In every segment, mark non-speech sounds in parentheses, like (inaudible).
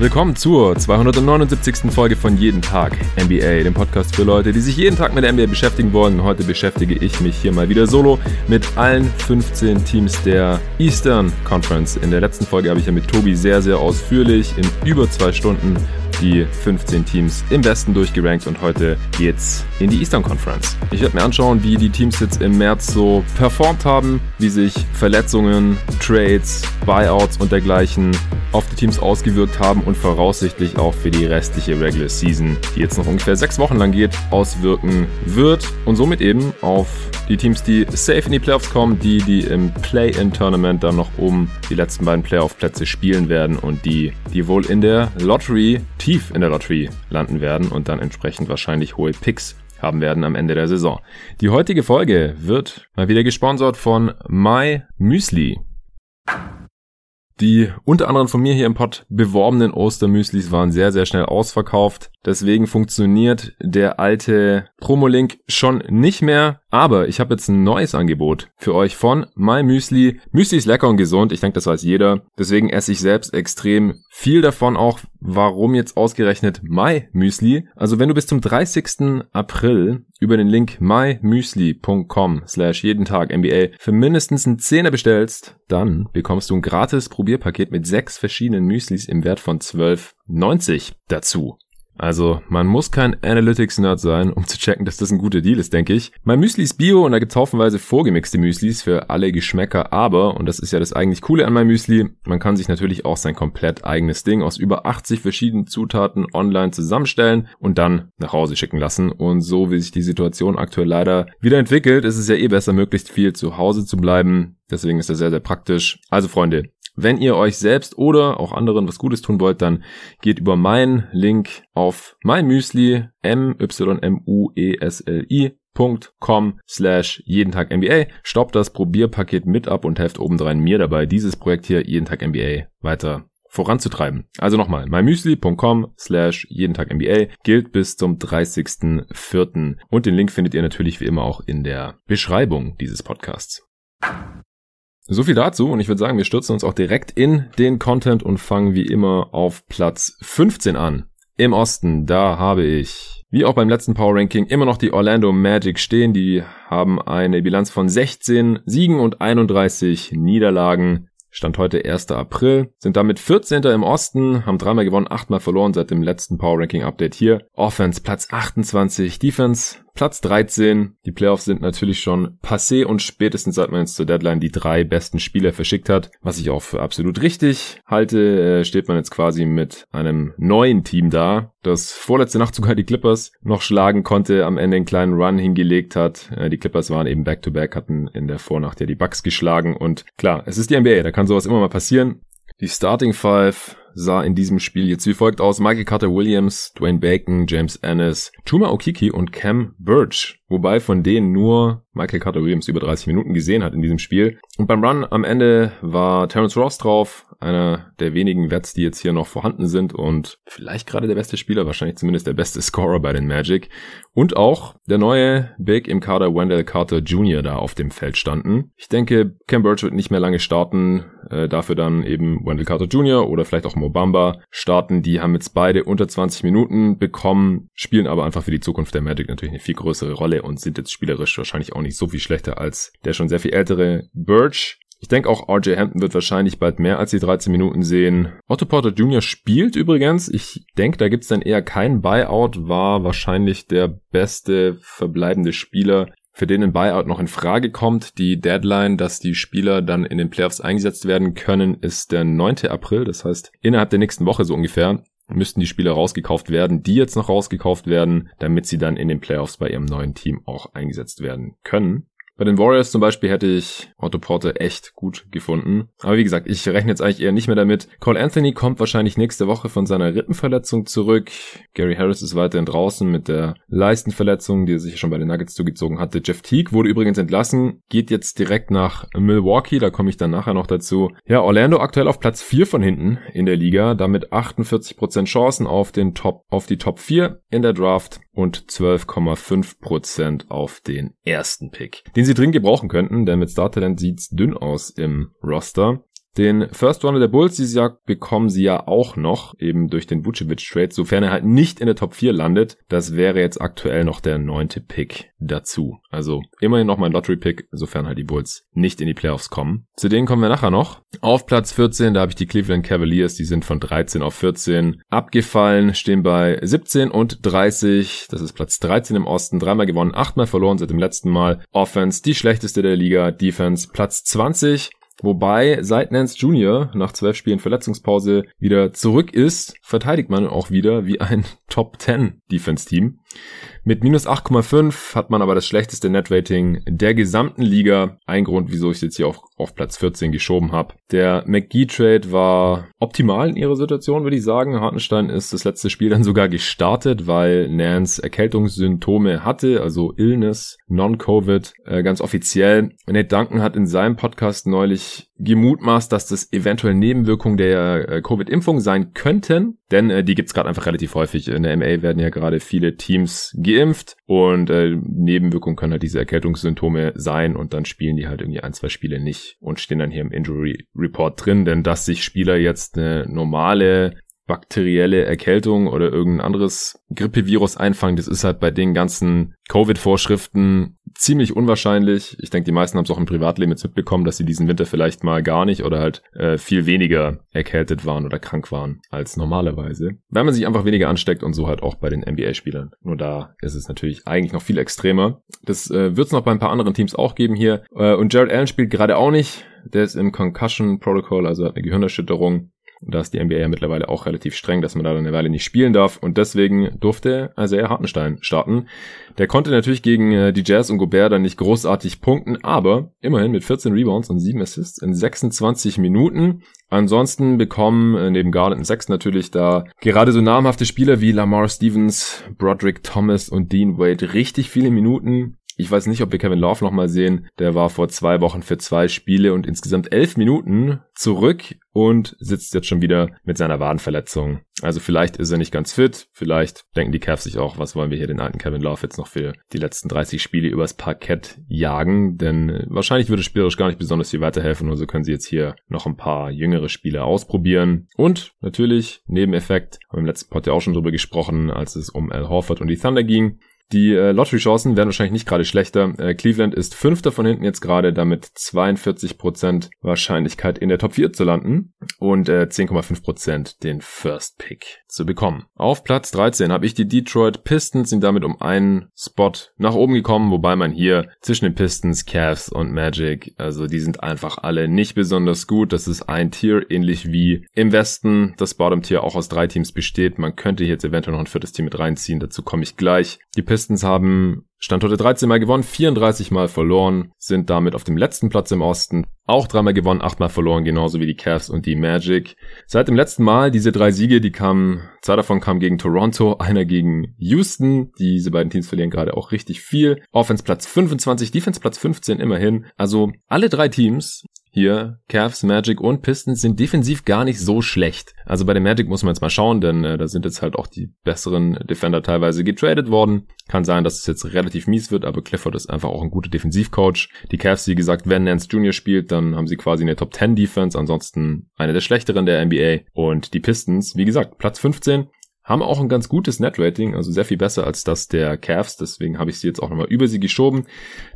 Willkommen zur 279. Folge von Jeden Tag NBA, dem Podcast für Leute, die sich jeden Tag mit der NBA beschäftigen wollen. Heute beschäftige ich mich hier mal wieder solo mit allen 15 Teams der Eastern Conference. In der letzten Folge habe ich ja mit Tobi sehr, sehr ausführlich in über zwei Stunden die 15 Teams im Westen durchgerankt und heute geht's in die Eastern Conference. Ich werde mir anschauen, wie die Teams jetzt im März so performt haben, wie sich Verletzungen, Trades, Buyouts und dergleichen auf die Teams ausgewirkt haben und voraussichtlich auch für die restliche Regular Season, die jetzt noch ungefähr sechs Wochen lang geht, auswirken wird und somit eben auf die Teams, die safe in die Playoffs kommen, die, die im Play-in-Tournament dann noch um die letzten beiden Playoff-Plätze spielen werden und die, die wohl in der Lottery, tief in der Lottery landen werden und dann entsprechend wahrscheinlich hohe Picks haben werden am Ende der Saison. Die heutige Folge wird mal wieder gesponsert von My Müsli. Die unter anderem von mir hier im Pod beworbenen Ostermüslis waren sehr, sehr schnell ausverkauft. Deswegen funktioniert der alte Promolink schon nicht mehr. Aber ich habe jetzt ein neues Angebot für euch von My Müsli. Müsli ist lecker und gesund. Ich denke, das weiß jeder. Deswegen esse ich selbst extrem viel davon auch. Warum jetzt ausgerechnet My Müsli? Also wenn du bis zum 30. April über den Link mymüsli.com slash jeden Tag MBA für mindestens einen Zehner bestellst, dann bekommst du ein gratis Probierpaket mit sechs verschiedenen Müslis im Wert von 12,90 dazu. Also, man muss kein Analytics-Nerd sein, um zu checken, dass das ein guter Deal ist, denke ich. Mein Müsli ist Bio und da gibt's haufenweise vorgemixte Müslis für alle Geschmäcker, aber, und das ist ja das eigentlich Coole an meinem Müsli, man kann sich natürlich auch sein komplett eigenes Ding aus über 80 verschiedenen Zutaten online zusammenstellen und dann nach Hause schicken lassen. Und so wie sich die Situation aktuell leider wieder entwickelt, ist es ja eh besser, möglichst viel zu Hause zu bleiben. Deswegen ist das sehr, sehr praktisch. Also Freunde, wenn ihr euch selbst oder auch anderen was Gutes tun wollt, dann geht über meinen Link auf mymüsli, m y m u e s l i.com slash jeden Tag MBA. Stoppt das Probierpaket mit ab und helft obendrein mir dabei, dieses Projekt hier jeden Tag MBA weiter voranzutreiben. Also nochmal, mymüsli.com slash jeden Tag MBA gilt bis zum 30.04. Und den Link findet ihr natürlich wie immer auch in der Beschreibung dieses Podcasts. So viel dazu und ich würde sagen, wir stürzen uns auch direkt in den Content und fangen wie immer auf Platz 15 an. Im Osten, da habe ich, wie auch beim letzten Power Ranking, immer noch die Orlando Magic stehen. Die haben eine Bilanz von 16 Siegen und 31 Niederlagen. Stand heute 1. April, sind damit 14. im Osten, haben dreimal gewonnen, achtmal verloren seit dem letzten Power Ranking Update hier. Offense Platz 28, Defense Platz 13. Die Playoffs sind natürlich schon passé und spätestens seit man jetzt zur Deadline die drei besten Spieler verschickt hat, was ich auch für absolut richtig halte, äh, steht man jetzt quasi mit einem neuen Team da, das vorletzte Nacht sogar die Clippers noch schlagen konnte, am Ende einen kleinen Run hingelegt hat. Äh, die Clippers waren eben back-to-back, -back, hatten in der Vornacht ja die Bucks geschlagen und klar, es ist die NBA, da kann sowas immer mal passieren. Die Starting Five sah in diesem Spiel jetzt wie folgt aus. Michael Carter Williams, Dwayne Bacon, James Ennis, Chuma Okiki und Cam Birch. Wobei von denen nur Michael Carter Williams über 30 Minuten gesehen hat in diesem Spiel. Und beim Run am Ende war Terence Ross drauf, einer der wenigen Wets, die jetzt hier noch vorhanden sind und vielleicht gerade der beste Spieler, wahrscheinlich zumindest der beste Scorer bei den Magic. Und auch der neue Big im Kader Wendell Carter Jr. da auf dem Feld standen. Ich denke, Cam Birch wird nicht mehr lange starten, äh, dafür dann eben Wendell Carter Jr. oder vielleicht auch Mobamba starten. Die haben jetzt beide unter 20 Minuten bekommen, spielen aber einfach für die Zukunft der Magic natürlich eine viel größere Rolle und sind jetzt spielerisch wahrscheinlich auch nicht so viel schlechter als der schon sehr viel ältere Birch. Ich denke auch RJ Hampton wird wahrscheinlich bald mehr als die 13 Minuten sehen. Otto Porter Jr. spielt übrigens. Ich denke, da gibt's dann eher keinen Buyout, war wahrscheinlich der beste verbleibende Spieler für den ein Buyout noch in Frage kommt. Die Deadline, dass die Spieler dann in den Playoffs eingesetzt werden können, ist der 9. April. Das heißt, innerhalb der nächsten Woche so ungefähr müssten die Spieler rausgekauft werden, die jetzt noch rausgekauft werden, damit sie dann in den Playoffs bei ihrem neuen Team auch eingesetzt werden können. Bei den Warriors zum Beispiel hätte ich Otto Porter echt gut gefunden. Aber wie gesagt, ich rechne jetzt eigentlich eher nicht mehr damit. Cole Anthony kommt wahrscheinlich nächste Woche von seiner Rippenverletzung zurück. Gary Harris ist weiterhin draußen mit der Leistenverletzung, die er sich schon bei den Nuggets zugezogen hatte. Jeff Teague wurde übrigens entlassen, geht jetzt direkt nach Milwaukee, da komme ich dann nachher noch dazu. Ja, Orlando aktuell auf Platz 4 von hinten in der Liga, damit 48% Chancen auf den Top, auf die Top 4 in der Draft und 12,5% auf den ersten Pick, den sie dringend gebrauchen könnten, denn mit Startalent sieht's dünn aus im Roster. Den First Runner der Bulls dieses Jahr bekommen sie ja auch noch, eben durch den Vucevic-Trade, sofern er halt nicht in der Top 4 landet. Das wäre jetzt aktuell noch der neunte Pick dazu. Also immerhin noch mein Lottery-Pick, sofern halt die Bulls nicht in die Playoffs kommen. Zu denen kommen wir nachher noch. Auf Platz 14, da habe ich die Cleveland Cavaliers, die sind von 13 auf 14 abgefallen, stehen bei 17 und 30. Das ist Platz 13 im Osten, dreimal gewonnen, achtmal verloren seit dem letzten Mal. Offense, die schlechteste der Liga, Defense, Platz 20. Wobei seit Nance Jr. nach zwölf Spielen Verletzungspause wieder zurück ist, verteidigt man auch wieder wie ein (laughs) Top 10 Defense Team. Mit minus 8,5 hat man aber das schlechteste Netrating der gesamten Liga. Ein Grund, wieso ich es jetzt hier auf, auf Platz 14 geschoben habe. Der McGee-Trade war optimal in ihrer Situation, würde ich sagen. Hartenstein ist das letzte Spiel dann sogar gestartet, weil Nance Erkältungssymptome hatte, also Illness, Non-Covid, äh, ganz offiziell. Nate Duncan hat in seinem Podcast neulich gemutmaßt, dass das eventuell Nebenwirkungen der äh, Covid-Impfung sein könnten, denn äh, die gibt's gerade einfach relativ häufig. In der MA werden ja gerade viele Teams geimpft und äh, Nebenwirkungen können halt diese Erkältungssymptome sein und dann spielen die halt irgendwie ein, zwei Spiele nicht und stehen dann hier im Injury Report drin, denn dass sich Spieler jetzt eine normale bakterielle Erkältung oder irgendein anderes Grippevirus einfangen, das ist halt bei den ganzen Covid-Vorschriften ziemlich unwahrscheinlich. Ich denke, die meisten haben es auch im Privatleben jetzt mitbekommen, dass sie diesen Winter vielleicht mal gar nicht oder halt äh, viel weniger erkältet waren oder krank waren als normalerweise. Weil man sich einfach weniger ansteckt und so halt auch bei den NBA-Spielern. Nur da ist es natürlich eigentlich noch viel extremer. Das äh, wird es noch bei ein paar anderen Teams auch geben hier. Äh, und Jared Allen spielt gerade auch nicht. Der ist im Concussion Protocol, also hat eine Gehirnerschütterung. Da ist die NBA ja mittlerweile auch relativ streng, dass man da eine Weile nicht spielen darf. Und deswegen durfte Isaiah Hartenstein starten. Der konnte natürlich gegen äh, die Jazz und Gobert dann nicht großartig punkten, aber immerhin mit 14 Rebounds und 7 Assists in 26 Minuten. Ansonsten bekommen äh, neben Garland und Sex natürlich da gerade so namhafte Spieler wie Lamar Stevens, Broderick Thomas und Dean Wade richtig viele Minuten. Ich weiß nicht, ob wir Kevin Love nochmal sehen. Der war vor zwei Wochen für zwei Spiele und insgesamt elf Minuten zurück und sitzt jetzt schon wieder mit seiner Wadenverletzung. Also vielleicht ist er nicht ganz fit. Vielleicht denken die Cavs sich auch, was wollen wir hier den alten Kevin Love jetzt noch für die letzten 30 Spiele übers Parkett jagen? Denn wahrscheinlich würde spielerisch gar nicht besonders viel weiterhelfen. Also können sie jetzt hier noch ein paar jüngere Spiele ausprobieren. Und natürlich, Nebeneffekt, haben wir im letzten Pod ja auch schon drüber gesprochen, als es um Al Horford und die Thunder ging. Die äh, Lottery-Chancen werden wahrscheinlich nicht gerade schlechter. Äh, Cleveland ist Fünfter von hinten jetzt gerade, damit 42% Wahrscheinlichkeit in der Top 4 zu landen und äh, 10,5% den First Pick zu bekommen. Auf Platz 13 habe ich die Detroit Pistons, sind damit um einen Spot nach oben gekommen, wobei man hier zwischen den Pistons, Cavs und Magic, also die sind einfach alle nicht besonders gut. Das ist ein Tier, ähnlich wie im Westen das Bottom-Tier auch aus drei Teams besteht. Man könnte hier jetzt eventuell noch ein viertes Team mit reinziehen, dazu komme ich gleich. Die Pistons Pistons haben Stand heute 13 Mal gewonnen, 34 Mal verloren, sind damit auf dem letzten Platz im Osten. Auch dreimal gewonnen, achtmal verloren, genauso wie die Cavs und die Magic. Seit dem letzten Mal, diese drei Siege, die kamen, zwei davon kamen gegen Toronto, (laughs) einer gegen Houston. Diese beiden Teams verlieren gerade auch richtig viel. Offense Platz 25, Defense Platz 15 immerhin. Also alle drei Teams hier, Cavs, Magic und Pistons sind defensiv gar nicht so schlecht. Also bei den Magic muss man jetzt mal schauen, denn äh, da sind jetzt halt auch die besseren Defender teilweise getradet worden. Kann sein, dass es jetzt relativ mies wird, aber Clifford ist einfach auch ein guter Defensivcoach. Die Cavs, wie gesagt, wenn Nance Jr. spielt, dann haben sie quasi eine Top 10 Defense, ansonsten eine der schlechteren der NBA. Und die Pistons, wie gesagt, Platz 15, haben auch ein ganz gutes Net-Rating, also sehr viel besser als das der Cavs, deswegen habe ich sie jetzt auch nochmal über sie geschoben.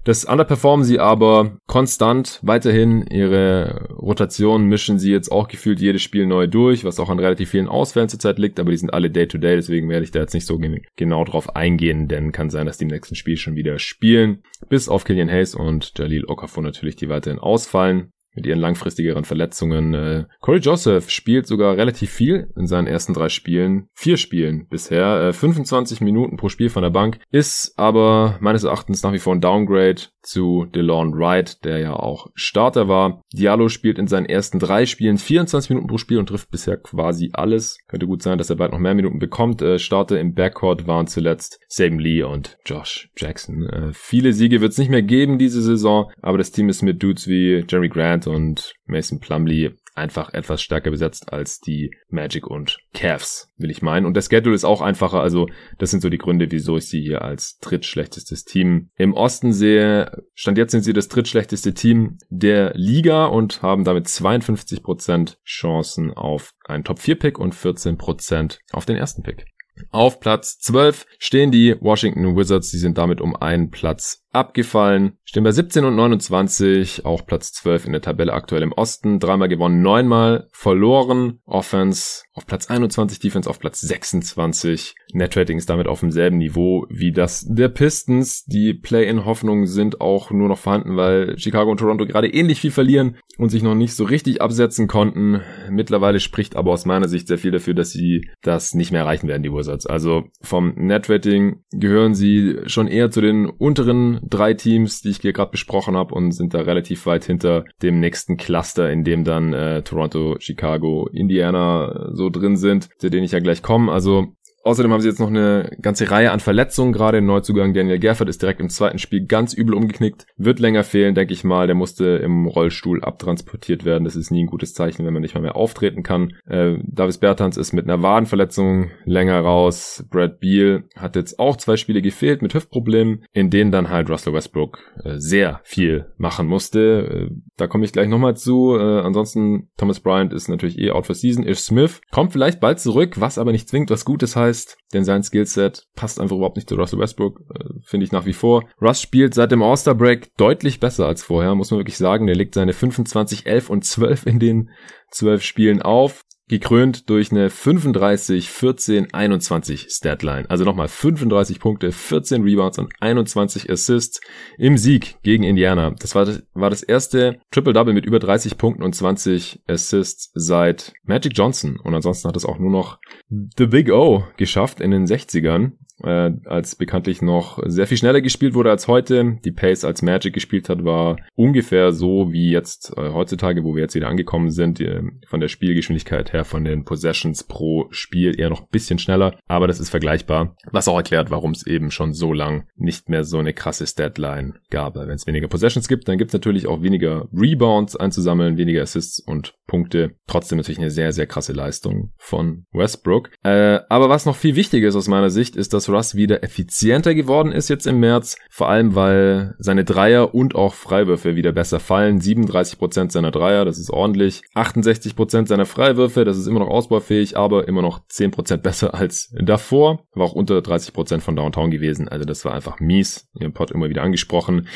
Das underperformen sie aber konstant weiterhin. Ihre Rotation mischen sie jetzt auch gefühlt jedes Spiel neu durch, was auch an relativ vielen Ausfällen zurzeit liegt, aber die sind alle Day-to-Day, -Day, deswegen werde ich da jetzt nicht so genau drauf eingehen, denn kann sein, dass die im nächsten Spiel schon wieder spielen. Bis auf Killian Hayes und Jalil Okafor natürlich, die weiterhin ausfallen mit ihren langfristigeren Verletzungen. Äh, Corey Joseph spielt sogar relativ viel in seinen ersten drei Spielen. Vier Spielen bisher. Äh, 25 Minuten pro Spiel von der Bank. Ist aber meines Erachtens nach wie vor ein Downgrade zu DeLon Wright, der ja auch Starter war. Diallo spielt in seinen ersten drei Spielen 24 Minuten pro Spiel und trifft bisher quasi alles. Könnte gut sein, dass er bald noch mehr Minuten bekommt. Äh, Starter im Backcourt waren zuletzt Sam Lee und Josh Jackson. Äh, viele Siege wird es nicht mehr geben diese Saison, aber das Team ist mit Dudes wie Jerry Grant und Mason Plumley einfach etwas stärker besetzt als die Magic und Cavs, will ich meinen. Und der Schedule ist auch einfacher. Also das sind so die Gründe, wieso ich sie hier als drittschlechtestes Team im Osten sehe. Stand jetzt sind sie das drittschlechteste Team der Liga und haben damit 52% Chancen auf einen Top-4-Pick und 14% auf den ersten Pick. Auf Platz 12 stehen die Washington Wizards. Sie sind damit um einen Platz abgefallen. Stehen bei 17 und 29, auch Platz 12 in der Tabelle aktuell im Osten. Dreimal gewonnen, neunmal verloren. Offense auf Platz 21, Defense auf Platz 26. Net ist damit auf demselben Niveau wie das der Pistons. Die Play-in-Hoffnungen sind auch nur noch vorhanden, weil Chicago und Toronto gerade ähnlich viel verlieren und sich noch nicht so richtig absetzen konnten. Mittlerweile spricht aber aus meiner Sicht sehr viel dafür, dass sie das nicht mehr erreichen werden, die Wizards. Also vom Net gehören sie schon eher zu den unteren drei Teams, die ich hier gerade besprochen habe und sind da relativ weit hinter dem nächsten Cluster, in dem dann äh, Toronto, Chicago, Indiana so drin sind, zu denen ich ja gleich komme. Also Außerdem haben sie jetzt noch eine ganze Reihe an Verletzungen. Gerade im Neuzugang Daniel Gerford ist direkt im zweiten Spiel ganz übel umgeknickt. Wird länger fehlen, denke ich mal. Der musste im Rollstuhl abtransportiert werden. Das ist nie ein gutes Zeichen, wenn man nicht mal mehr auftreten kann. Äh, Davis Bertans ist mit einer Wadenverletzung länger raus. Brad Beal hat jetzt auch zwei Spiele gefehlt mit Hüftproblemen, in denen dann halt Russell Westbrook äh, sehr viel machen musste. Äh, da komme ich gleich nochmal zu. Äh, ansonsten, Thomas Bryant ist natürlich eh out for season. Ish Smith kommt vielleicht bald zurück, was aber nicht zwingend was Gutes heißt heißt, denn sein Skillset passt einfach überhaupt nicht zu Russell Westbrook, äh, finde ich nach wie vor. Russ spielt seit dem All-Star Break deutlich besser als vorher, muss man wirklich sagen. Der legt seine 25, 11 und 12 in den 12 Spielen auf gekrönt durch eine 35, 14, 21 Statline. Also nochmal 35 Punkte, 14 Rebounds und 21 Assists im Sieg gegen Indiana. Das war, war das erste Triple-Double mit über 30 Punkten und 20 Assists seit Magic Johnson. Und ansonsten hat es auch nur noch The Big O geschafft in den 60ern äh, als bekanntlich noch sehr viel schneller gespielt wurde als heute. Die Pace als Magic gespielt hat, war ungefähr so wie jetzt äh, heutzutage, wo wir jetzt wieder angekommen sind, äh, von der Spielgeschwindigkeit her, von den Possessions pro Spiel eher noch ein bisschen schneller, aber das ist vergleichbar, was auch erklärt, warum es eben schon so lang nicht mehr so eine krasse Statline gab. Wenn es weniger Possessions gibt, dann gibt es natürlich auch weniger Rebounds einzusammeln, weniger Assists und Punkte. Trotzdem natürlich eine sehr, sehr krasse Leistung von Westbrook. Äh, aber was noch viel wichtiger ist aus meiner Sicht, ist, dass Russ wieder effizienter geworden ist jetzt im März. Vor allem, weil seine Dreier und auch Freiwürfe wieder besser fallen. 37% seiner Dreier, das ist ordentlich. 68% seiner Freiwürfe, das ist immer noch ausbaufähig, aber immer noch 10% besser als davor. War auch unter 30% von Downtown gewesen. Also das war einfach mies. Ihr Pod immer wieder angesprochen.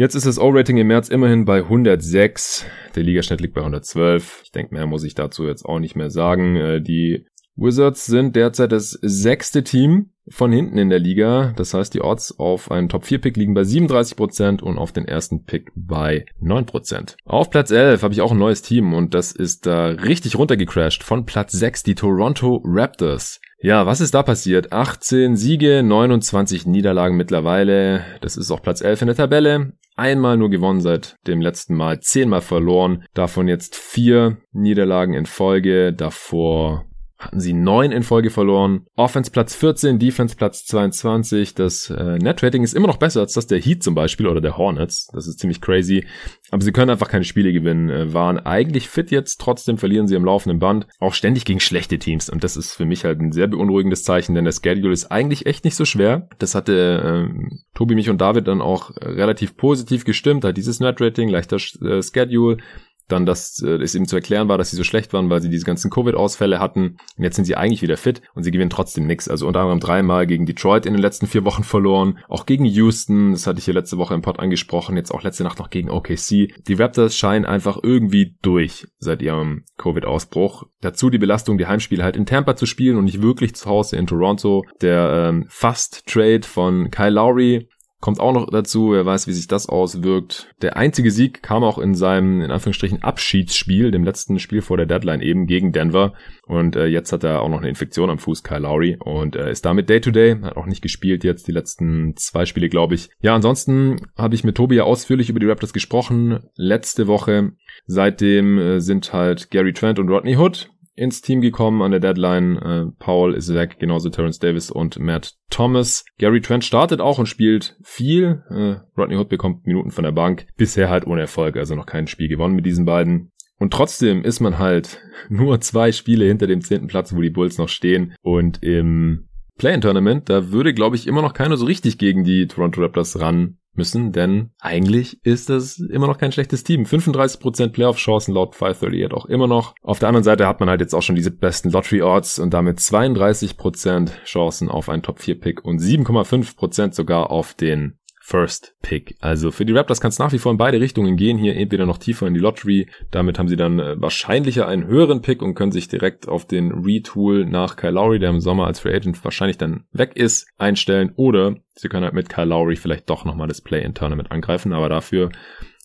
Jetzt ist das O-Rating im März immerhin bei 106. Der Ligaschnitt liegt bei 112. Ich denke, mehr muss ich dazu jetzt auch nicht mehr sagen. Äh, die Wizards sind derzeit das sechste Team von hinten in der Liga. Das heißt, die Odds auf einen Top-4-Pick liegen bei 37% und auf den ersten Pick bei 9%. Auf Platz 11 habe ich auch ein neues Team und das ist da richtig runtergecrashed. Von Platz 6 die Toronto Raptors. Ja, was ist da passiert? 18 Siege, 29 Niederlagen mittlerweile. Das ist auch Platz 11 in der Tabelle. Einmal nur gewonnen seit dem letzten Mal, zehnmal verloren. Davon jetzt vier Niederlagen in Folge. Davor hatten sie neun in Folge verloren. Offense Platz 14, Defense Platz 22. Das äh, Net-Rating ist immer noch besser als das der Heat zum Beispiel oder der Hornets. Das ist ziemlich crazy. Aber sie können einfach keine Spiele gewinnen. Äh, waren eigentlich fit jetzt, trotzdem verlieren sie am laufenden Band. Auch ständig gegen schlechte Teams. Und das ist für mich halt ein sehr beunruhigendes Zeichen, denn der Schedule ist eigentlich echt nicht so schwer. Das hatte äh, Tobi, mich und David dann auch relativ positiv gestimmt. Hat dieses Net-Rating, leichter äh, Schedule dann, dass äh, es eben zu erklären war, dass sie so schlecht waren, weil sie diese ganzen Covid-Ausfälle hatten. Und jetzt sind sie eigentlich wieder fit und sie gewinnen trotzdem nichts. Also unter anderem dreimal gegen Detroit in den letzten vier Wochen verloren, auch gegen Houston, das hatte ich hier letzte Woche im Pod angesprochen, jetzt auch letzte Nacht noch gegen OKC. Die Raptors scheinen einfach irgendwie durch seit ihrem Covid-Ausbruch. Dazu die Belastung, die Heimspiele halt in Tampa zu spielen und nicht wirklich zu Hause in Toronto. Der ähm, Fast-Trade von Kyle Lowry Kommt auch noch dazu, wer weiß, wie sich das auswirkt. Der einzige Sieg kam auch in seinem, in Anführungsstrichen, Abschiedsspiel, dem letzten Spiel vor der Deadline eben gegen Denver. Und äh, jetzt hat er auch noch eine Infektion am Fuß, Kyle Lowry, und äh, ist damit Day-to-Day, -Day, hat auch nicht gespielt jetzt die letzten zwei Spiele, glaube ich. Ja, ansonsten habe ich mit Tobi ja ausführlich über die Raptors gesprochen. Letzte Woche. Seitdem äh, sind halt Gary Trent und Rodney Hood ins Team gekommen an der Deadline. Äh, Paul ist weg, genauso Terence Davis und Matt Thomas. Gary Trent startet auch und spielt viel. Äh, Rodney Hood bekommt Minuten von der Bank. Bisher halt ohne Erfolg, also noch kein Spiel gewonnen mit diesen beiden. Und trotzdem ist man halt (laughs) nur zwei Spiele hinter dem zehnten Platz, wo die Bulls noch stehen. Und im Play-in-Tournament, da würde, glaube ich, immer noch keiner so richtig gegen die Toronto Raptors ran müssen, denn eigentlich ist das immer noch kein schlechtes Team. 35% Playoff-Chancen laut 538 auch immer noch. Auf der anderen Seite hat man halt jetzt auch schon diese besten Lottery-Odds und damit 32% Chancen auf einen Top-4-Pick und 7,5% sogar auf den First Pick. Also für die Raptors kann es nach wie vor in beide Richtungen gehen. Hier entweder noch tiefer in die Lottery. Damit haben sie dann äh, wahrscheinlicher einen höheren Pick und können sich direkt auf den Retool nach Kyle Lowry, der im Sommer als Free Agent wahrscheinlich dann weg ist, einstellen. Oder sie können halt mit Kyle Lowry vielleicht doch nochmal das Play-in-Tournament angreifen. Aber dafür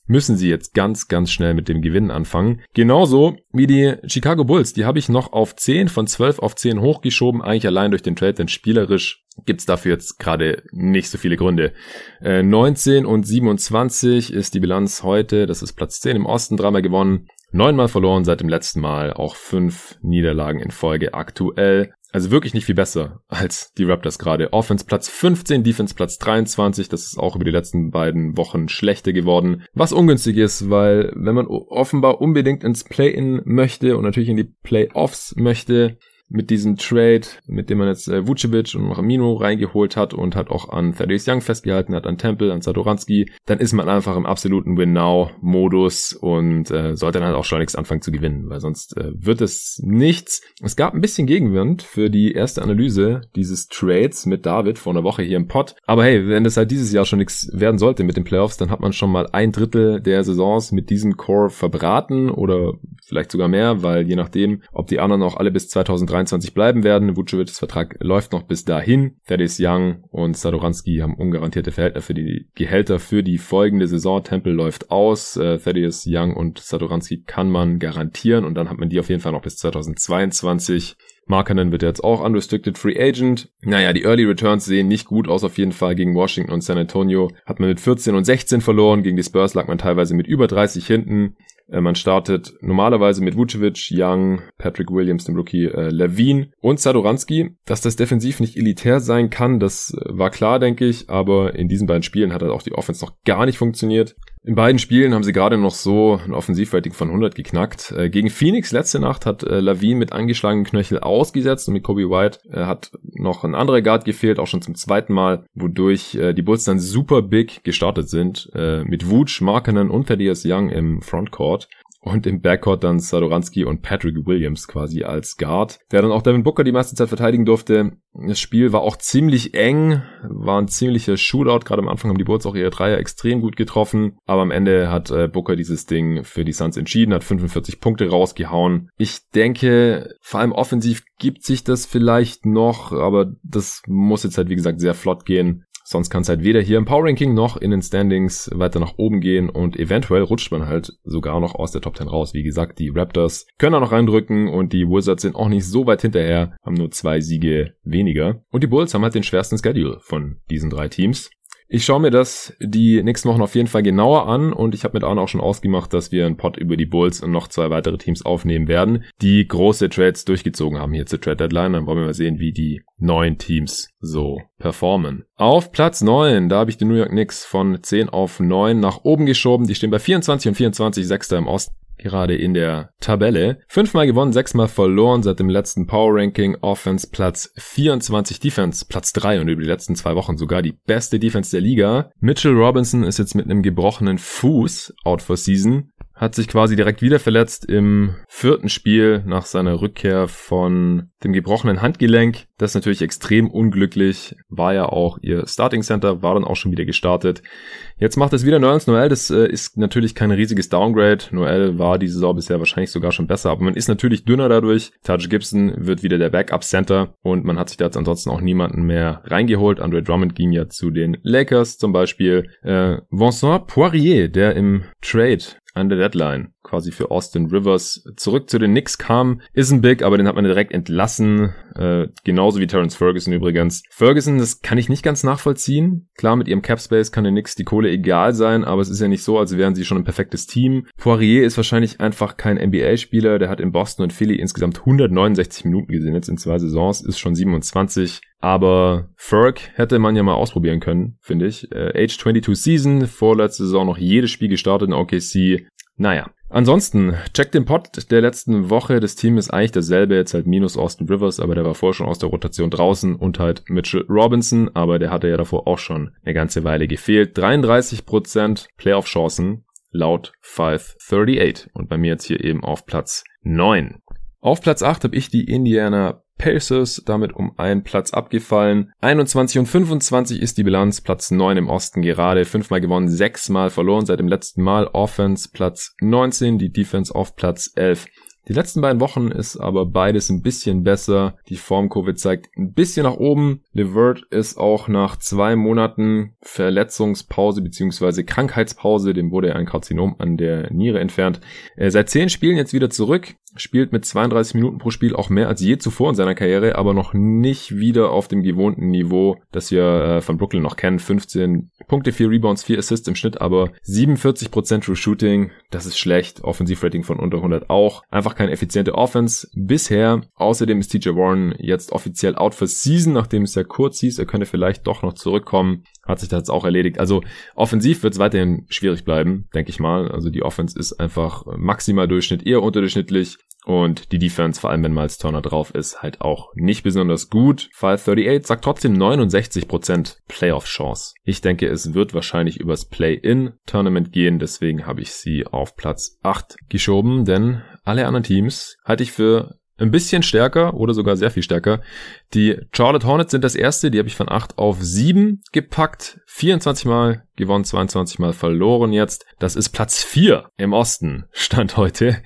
müssen sie jetzt ganz, ganz schnell mit dem Gewinn anfangen. Genauso wie die Chicago Bulls. Die habe ich noch auf 10 von 12 auf 10 hochgeschoben, eigentlich allein durch den Trade, denn spielerisch gibt's dafür jetzt gerade nicht so viele Gründe. Äh, 19 und 27 ist die Bilanz heute. Das ist Platz 10 im Osten, dreimal gewonnen. Neunmal verloren seit dem letzten Mal, auch fünf Niederlagen in Folge aktuell. Also wirklich nicht viel besser als die Raptors gerade. Offense Platz 15, Defense Platz 23. Das ist auch über die letzten beiden Wochen schlechter geworden. Was ungünstig ist, weil wenn man offenbar unbedingt ins Play-In möchte und natürlich in die Playoffs möchte, mit diesem Trade, mit dem man jetzt äh, Vucevic und Ramino reingeholt hat und hat auch an Thaddeus Young festgehalten hat, an Temple, an Satoranski, dann ist man einfach im absoluten Win-Now-Modus und äh, sollte dann halt auch schon nichts anfangen zu gewinnen, weil sonst äh, wird es nichts. Es gab ein bisschen Gegenwind für die erste Analyse dieses Trades mit David vor einer Woche hier im Pod. Aber hey, wenn das halt dieses Jahr schon nichts werden sollte mit den Playoffs, dann hat man schon mal ein Drittel der Saisons mit diesem Core verbraten oder vielleicht sogar mehr, weil je nachdem, ob die anderen auch alle bis 2023 bleiben werden, Vucevic's Vertrag läuft noch bis dahin. Thaddeus Young und Sadoranski haben ungarantierte Verhältnisse für die Gehälter für die folgende Saison. Temple läuft aus, äh, Thaddeus Young und Sadoranski kann man garantieren und dann hat man die auf jeden Fall noch bis 2022. Markanen wird jetzt auch unrestricted free agent. Naja, die Early Returns sehen nicht gut aus auf jeden Fall. Gegen Washington und San Antonio hat man mit 14 und 16 verloren. Gegen die Spurs lag man teilweise mit über 30 hinten. Äh, man startet normalerweise mit Vucevic, Young, Patrick Williams, dem Rookie, äh, Levine und Sadoranski. Dass das defensiv nicht elitär sein kann, das äh, war klar, denke ich. Aber in diesen beiden Spielen hat halt auch die Offense noch gar nicht funktioniert. In beiden Spielen haben sie gerade noch so ein Offensivrating von 100 geknackt. Äh, gegen Phoenix letzte Nacht hat äh, Lavine mit angeschlagenen Knöchel ausgesetzt und mit Kobe White äh, hat noch ein anderer Guard gefehlt, auch schon zum zweiten Mal, wodurch äh, die Bulls dann super big gestartet sind. Äh, mit Vooch, Markkanen und Thaddeus Young im Frontcourt. Und im Backcourt dann Sadoranski und Patrick Williams quasi als Guard, der dann auch Devin Booker die meiste Zeit verteidigen durfte. Das Spiel war auch ziemlich eng, war ein ziemlicher Shootout. Gerade am Anfang haben die Bulls auch ihre Dreier extrem gut getroffen. Aber am Ende hat äh, Booker dieses Ding für die Suns entschieden, hat 45 Punkte rausgehauen. Ich denke, vor allem offensiv gibt sich das vielleicht noch, aber das muss jetzt halt wie gesagt sehr flott gehen. Sonst kann es halt weder hier im Power Ranking noch in den Standings weiter nach oben gehen und eventuell rutscht man halt sogar noch aus der Top 10 raus. Wie gesagt, die Raptors können da noch reindrücken und die Wizards sind auch nicht so weit hinterher, haben nur zwei Siege weniger. Und die Bulls haben halt den schwersten Schedule von diesen drei Teams. Ich schaue mir das die nächsten Wochen auf jeden Fall genauer an und ich habe mit Arne auch schon ausgemacht, dass wir einen Pod über die Bulls und noch zwei weitere Teams aufnehmen werden, die große Trades durchgezogen haben hier zur Trade Deadline. Dann wollen wir mal sehen, wie die neuen Teams so performen. Auf Platz 9, da habe ich die New York Knicks von 10 auf 9 nach oben geschoben. Die stehen bei 24 und 24, Sechster im Osten gerade in der Tabelle. Fünfmal gewonnen, sechsmal verloren seit dem letzten Power Ranking. Offense Platz 24, Defense Platz 3 und über die letzten zwei Wochen sogar die beste Defense der Liga. Mitchell Robinson ist jetzt mit einem gebrochenen Fuß out for season hat sich quasi direkt wieder verletzt im vierten Spiel nach seiner Rückkehr von dem gebrochenen Handgelenk. Das ist natürlich extrem unglücklich. War ja auch ihr Starting Center, war dann auch schon wieder gestartet. Jetzt macht es wieder Nerlens Noel. Das äh, ist natürlich kein riesiges Downgrade. Noel war diese Saison bisher wahrscheinlich sogar schon besser, aber man ist natürlich dünner dadurch. Taj Gibson wird wieder der Backup Center und man hat sich da jetzt ansonsten auch niemanden mehr reingeholt. Andre Drummond ging ja zu den Lakers zum Beispiel. Äh, Vincent Poirier, der im Trade an der Deadline quasi für Austin Rivers zurück zu den Knicks kam, ist ein Big, aber den hat man direkt entlassen, äh, genauso wie Terrence Ferguson übrigens. Ferguson, das kann ich nicht ganz nachvollziehen. Klar, mit ihrem Capspace kann den Knicks die Kohle egal sein, aber es ist ja nicht so, als wären sie schon ein perfektes Team. Poirier ist wahrscheinlich einfach kein NBA-Spieler, der hat in Boston und Philly insgesamt 169 Minuten gesehen, jetzt in zwei Saisons, ist schon 27. Aber Ferg hätte man ja mal ausprobieren können, finde ich. Äh, Age 22 Season, vorletzte Saison noch jedes Spiel gestartet in OKC. Naja, Ansonsten, check den Pot der letzten Woche. Das Team ist eigentlich dasselbe, jetzt halt minus Austin Rivers, aber der war vorher schon aus der Rotation draußen und halt Mitchell Robinson, aber der hatte ja davor auch schon eine ganze Weile gefehlt. 33% Playoff-Chancen laut 538 und bei mir jetzt hier eben auf Platz 9. Auf Platz 8 habe ich die Indiana Pacers damit um einen Platz abgefallen. 21 und 25 ist die Bilanz, Platz 9 im Osten gerade, fünfmal gewonnen, sechsmal verloren seit dem letzten Mal. Offense Platz 19, die Defense auf Platz 11. Die letzten beiden Wochen ist aber beides ein bisschen besser. Die Formkurve zeigt ein bisschen nach oben. LeVert ist auch nach zwei Monaten Verletzungspause bzw. Krankheitspause, dem wurde ein Karzinom an der Niere entfernt, seit zehn Spielen jetzt wieder zurück spielt mit 32 Minuten pro Spiel auch mehr als je zuvor in seiner Karriere, aber noch nicht wieder auf dem gewohnten Niveau, das wir äh, von Brooklyn noch kennen. 15 Punkte, 4 Rebounds, 4 Assists im Schnitt, aber 47% True Shooting, das ist schlecht. Offensivrating von unter 100 auch. Einfach keine effiziente Offense bisher. Außerdem ist TJ Warren jetzt offiziell out for season, nachdem es ja kurz hieß, er könne vielleicht doch noch zurückkommen. Hat sich das jetzt auch erledigt. Also offensiv wird es weiterhin schwierig bleiben, denke ich mal. Also die Offense ist einfach maximal Durchschnitt, eher unterdurchschnittlich. Und die Defense, vor allem wenn Miles Turner drauf ist, halt auch nicht besonders gut. 538 sagt trotzdem 69% Playoff-Chance. Ich denke, es wird wahrscheinlich übers Play-In-Tournament gehen, deswegen habe ich sie auf Platz 8 geschoben, denn alle anderen Teams halte ich für ein bisschen stärker oder sogar sehr viel stärker. Die Charlotte Hornets sind das erste, die habe ich von 8 auf 7 gepackt. 24 Mal gewonnen, 22 Mal verloren jetzt. Das ist Platz 4 im Osten, stand heute.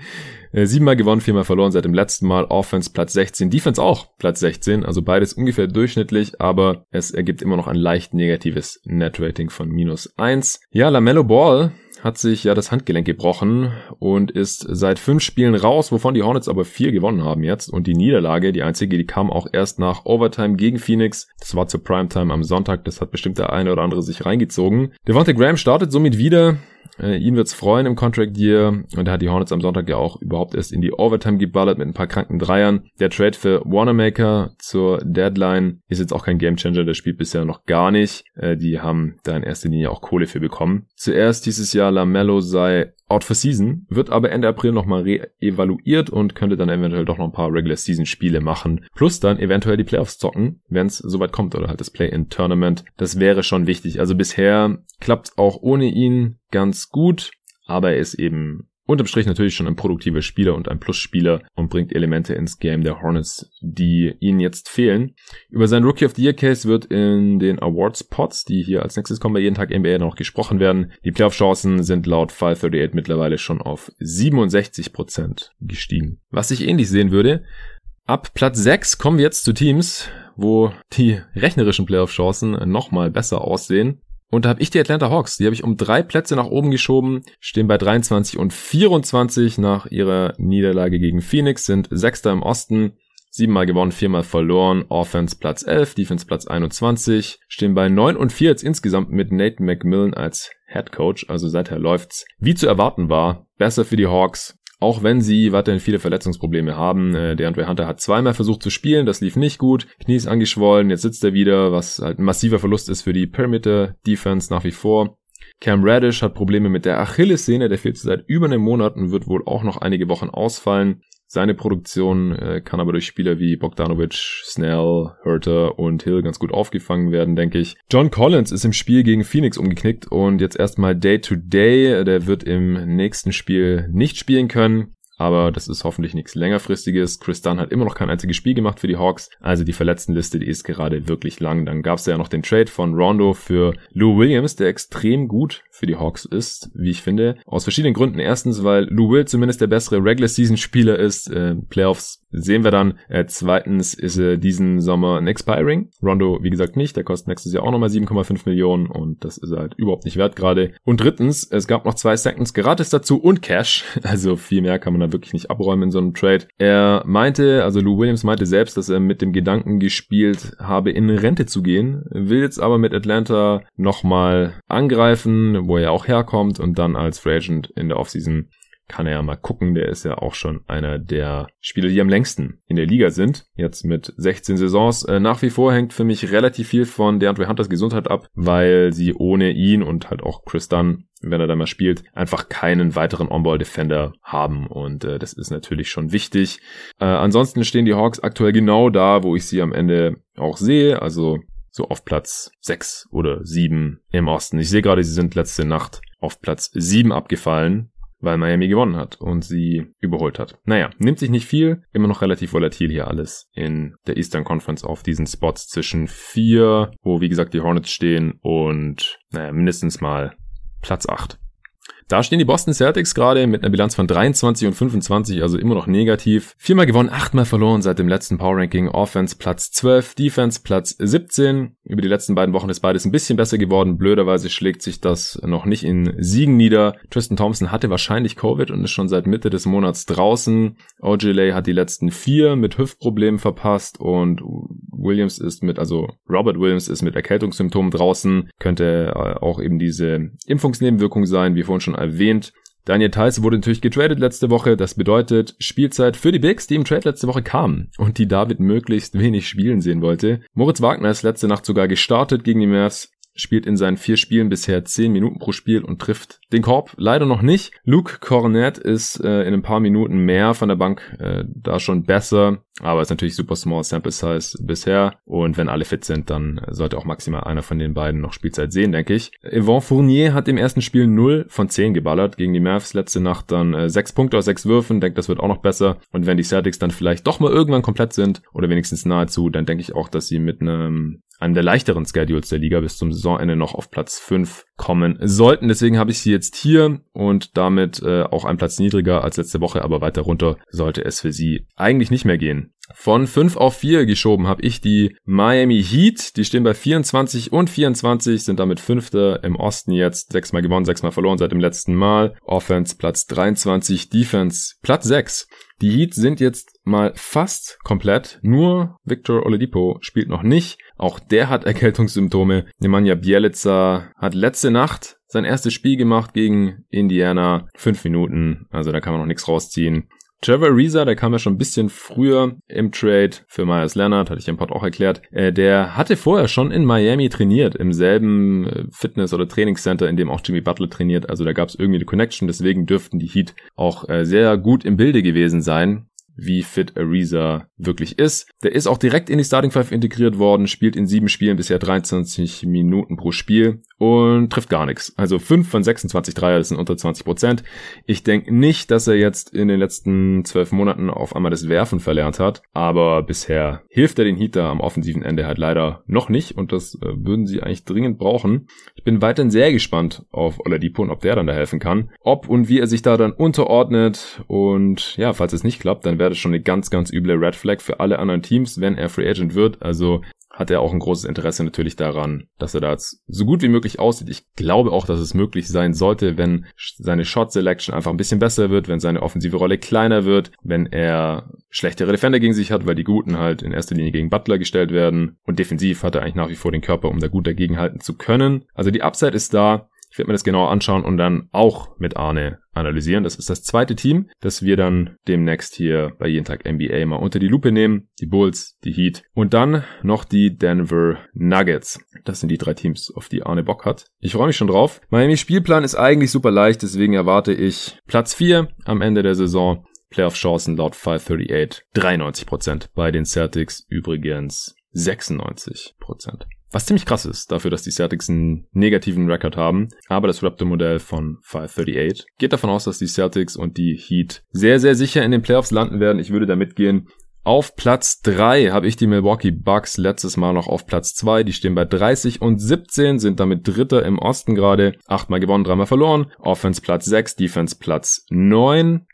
Äh, siebenmal gewonnen, viermal verloren seit dem letzten Mal. Offense Platz 16, Defense auch Platz 16. Also beides ungefähr durchschnittlich, aber es ergibt immer noch ein leicht negatives Net-Rating von minus 1. Ja, LaMelo Ball hat sich ja das Handgelenk gebrochen und ist seit fünf Spielen raus, wovon die Hornets aber vier gewonnen haben jetzt. Und die Niederlage, die einzige, die kam auch erst nach Overtime gegen Phoenix. Das war zur Primetime am Sonntag. Das hat bestimmt der eine oder andere sich reingezogen. Devontae Graham startet somit wieder. Äh, ihn wird's freuen im Contract Year und er hat die Hornets am Sonntag ja auch überhaupt erst in die Overtime geballert mit ein paar kranken Dreiern. Der Trade für Wanamaker zur Deadline ist jetzt auch kein Gamechanger, der spielt bisher noch gar nicht. Äh, die haben da in erster Linie auch Kohle für bekommen. Zuerst dieses Jahr Lamello sei out for season, wird aber Ende April nochmal re-evaluiert und könnte dann eventuell doch noch ein paar Regular Season Spiele machen. Plus dann eventuell die Playoffs zocken, wenn es soweit kommt oder halt das Play-in-Tournament. Das wäre schon wichtig. Also bisher klappt auch ohne ihn ganz gut, aber er ist eben unterm Strich natürlich schon ein produktiver Spieler und ein Plus-Spieler und bringt Elemente ins Game der Hornets, die ihnen jetzt fehlen. Über seinen Rookie of the Year Case wird in den Awards Pots, die hier als nächstes kommen bei jeden Tag NBA noch gesprochen werden. Die Playoff-Chancen sind laut 538 mittlerweile schon auf 67% gestiegen. Was ich ähnlich sehen würde, ab Platz 6 kommen wir jetzt zu Teams, wo die rechnerischen Playoff-Chancen nochmal besser aussehen. Und da habe ich die Atlanta Hawks. Die habe ich um drei Plätze nach oben geschoben, stehen bei 23 und 24 nach ihrer Niederlage gegen Phoenix, sind Sechster im Osten, siebenmal gewonnen, viermal verloren, Offense Platz 11, Defense Platz 21, stehen bei 9 und 4 jetzt insgesamt mit Nate McMillan als Head Coach, also seither läuft's wie zu erwarten war. Besser für die Hawks, auch wenn sie weiterhin viele Verletzungsprobleme haben. Äh, der Andre Hunter hat zweimal versucht zu spielen, das lief nicht gut. Knie ist angeschwollen, jetzt sitzt er wieder, was halt ein massiver Verlust ist für die Perimeter Defense nach wie vor. Cam Radish hat Probleme mit der Achillessehne, der fehlt seit über einem Monat und wird wohl auch noch einige Wochen ausfallen. Seine Produktion äh, kann aber durch Spieler wie Bogdanovic, Snell, Herter und Hill ganz gut aufgefangen werden, denke ich. John Collins ist im Spiel gegen Phoenix umgeknickt und jetzt erstmal Day to Day. Der wird im nächsten Spiel nicht spielen können aber das ist hoffentlich nichts längerfristiges. Chris Dunn hat immer noch kein einziges Spiel gemacht für die Hawks, also die Verletztenliste, die ist gerade wirklich lang. Dann gab es ja noch den Trade von Rondo für Lou Williams, der extrem gut für die Hawks ist, wie ich finde. Aus verschiedenen Gründen. Erstens, weil Lou Will zumindest der bessere Regular Season Spieler ist. Äh, Playoffs sehen wir dann. Äh, zweitens ist er diesen Sommer ein Expiring. Rondo, wie gesagt, nicht. Der kostet nächstes Jahr auch nochmal 7,5 Millionen und das ist halt überhaupt nicht wert gerade. Und drittens, es gab noch zwei Seconds gratis dazu und Cash. (laughs) Also viel mehr kann man da wirklich nicht abräumen in so einem Trade. Er meinte, also Lou Williams meinte selbst, dass er mit dem Gedanken gespielt habe, in Rente zu gehen, will jetzt aber mit Atlanta nochmal angreifen, wo er auch herkommt und dann als Free Agent in der Offseason kann er ja mal gucken. Der ist ja auch schon einer der Spieler, die am längsten in der Liga sind. Jetzt mit 16 Saisons. Äh, nach wie vor hängt für mich relativ viel von DeAndre Hunters Gesundheit ab, weil sie ohne ihn und halt auch Chris Dunn wenn er da mal spielt, einfach keinen weiteren On-Ball-Defender haben. Und äh, das ist natürlich schon wichtig. Äh, ansonsten stehen die Hawks aktuell genau da, wo ich sie am Ende auch sehe. Also so auf Platz 6 oder 7 im Osten. Ich sehe gerade, sie sind letzte Nacht auf Platz 7 abgefallen, weil Miami gewonnen hat und sie überholt hat. Naja, nimmt sich nicht viel, immer noch relativ volatil hier alles in der Eastern Conference auf diesen Spots zwischen 4, wo wie gesagt die Hornets stehen und naja, mindestens mal Platz 8. Da stehen die Boston Celtics gerade mit einer Bilanz von 23 und 25, also immer noch negativ. Viermal gewonnen, achtmal verloren seit dem letzten Power Ranking. Offense Platz 12, Defense Platz 17. Über die letzten beiden Wochen ist beides ein bisschen besser geworden. Blöderweise schlägt sich das noch nicht in Siegen nieder. Tristan Thompson hatte wahrscheinlich Covid und ist schon seit Mitte des Monats draußen. OJ hat die letzten vier mit Hüftproblemen verpasst und Williams ist mit, also Robert Williams ist mit Erkältungssymptomen draußen. Könnte äh, auch eben diese Impfungsnebenwirkung sein, wie vorhin schon erwähnt. Daniel Theiss wurde natürlich getradet letzte Woche. Das bedeutet Spielzeit für die Bigs, die im Trade letzte Woche kamen und die David möglichst wenig spielen sehen wollte. Moritz Wagner ist letzte Nacht sogar gestartet gegen die Mavs spielt in seinen vier Spielen bisher zehn Minuten pro Spiel und trifft den Korb leider noch nicht. Luke Cornett ist äh, in ein paar Minuten mehr von der Bank äh, da schon besser, aber ist natürlich super small sample size bisher und wenn alle fit sind, dann sollte auch maximal einer von den beiden noch Spielzeit sehen, denke ich. Yvonne Fournier hat im ersten Spiel 0 von 10 geballert gegen die Mavs letzte Nacht dann äh, 6 Punkte aus 6 Würfen, denke das wird auch noch besser und wenn die Celtics dann vielleicht doch mal irgendwann komplett sind oder wenigstens nahezu, dann denke ich auch, dass sie mit einem einem der leichteren Schedules der Liga bis zum Saisonende noch auf Platz 5 kommen sollten. Deswegen habe ich sie jetzt hier und damit äh, auch ein Platz niedriger als letzte Woche, aber weiter runter sollte es für sie eigentlich nicht mehr gehen. Von 5 auf 4 geschoben habe ich die Miami Heat. Die stehen bei 24 und 24, sind damit Fünfter im Osten jetzt. Sechsmal gewonnen, sechsmal verloren seit dem letzten Mal. Offense Platz 23, Defense Platz 6. Die Heat sind jetzt mal fast komplett. Nur Victor Oladipo spielt noch nicht. Auch der hat Erkältungssymptome. Nemanja Bielica hat letzte Nacht sein erstes Spiel gemacht gegen Indiana. Fünf Minuten. Also da kann man noch nichts rausziehen. Trevor Reza, der kam ja schon ein bisschen früher im Trade für Myers Leonard, hatte ich im Pod auch erklärt. Äh, der hatte vorher schon in Miami trainiert, im selben äh, Fitness- oder Trainingscenter, in dem auch Jimmy Butler trainiert. Also da gab es irgendwie eine Connection, deswegen dürften die Heat auch äh, sehr gut im Bilde gewesen sein wie fit Ariza wirklich ist. Der ist auch direkt in die Starting Five integriert worden, spielt in sieben Spielen bisher 23 Minuten pro Spiel und trifft gar nichts. Also 5 von 26 Dreier, das sind unter 20 Prozent. Ich denke nicht, dass er jetzt in den letzten zwölf Monaten auf einmal das Werfen verlernt hat, aber bisher hilft er den Heater am offensiven Ende halt leider noch nicht und das äh, würden sie eigentlich dringend brauchen. Ich bin weiterhin sehr gespannt auf Oladipo und ob der dann da helfen kann. Ob und wie er sich da dann unterordnet und ja, falls es nicht klappt, dann wäre das schon eine ganz, ganz üble Red Flag für alle anderen Teams, wenn er Free Agent wird. Also hat er auch ein großes Interesse natürlich daran, dass er da jetzt so gut wie möglich aussieht. Ich glaube auch, dass es möglich sein sollte, wenn seine Shot Selection einfach ein bisschen besser wird, wenn seine offensive Rolle kleiner wird, wenn er schlechtere Defender gegen sich hat, weil die Guten halt in erster Linie gegen Butler gestellt werden und defensiv hat er eigentlich nach wie vor den Körper, um da gut dagegenhalten zu können. Also die Upside ist da. Ich werde mir das genauer anschauen und dann auch mit Arne analysieren. Das ist das zweite Team, das wir dann demnächst hier bei jeden Tag NBA mal unter die Lupe nehmen. Die Bulls, die Heat und dann noch die Denver Nuggets. Das sind die drei Teams, auf die Arne Bock hat. Ich freue mich schon drauf. Miami Spielplan ist eigentlich super leicht, deswegen erwarte ich Platz 4 am Ende der Saison. Playoff-Chancen laut 538 93%. Bei den Celtics übrigens 96%. Was ziemlich krass ist, dafür, dass die Celtics einen negativen Rekord haben. Aber das Raptor-Modell von 538 geht davon aus, dass die Celtics und die Heat sehr, sehr sicher in den Playoffs landen werden. Ich würde da mitgehen. Auf Platz 3 habe ich die Milwaukee Bucks letztes Mal noch auf Platz 2. Die stehen bei 30 und 17, sind damit Dritter im Osten gerade. Achtmal gewonnen, dreimal verloren. Offense Platz 6, Defense Platz 9.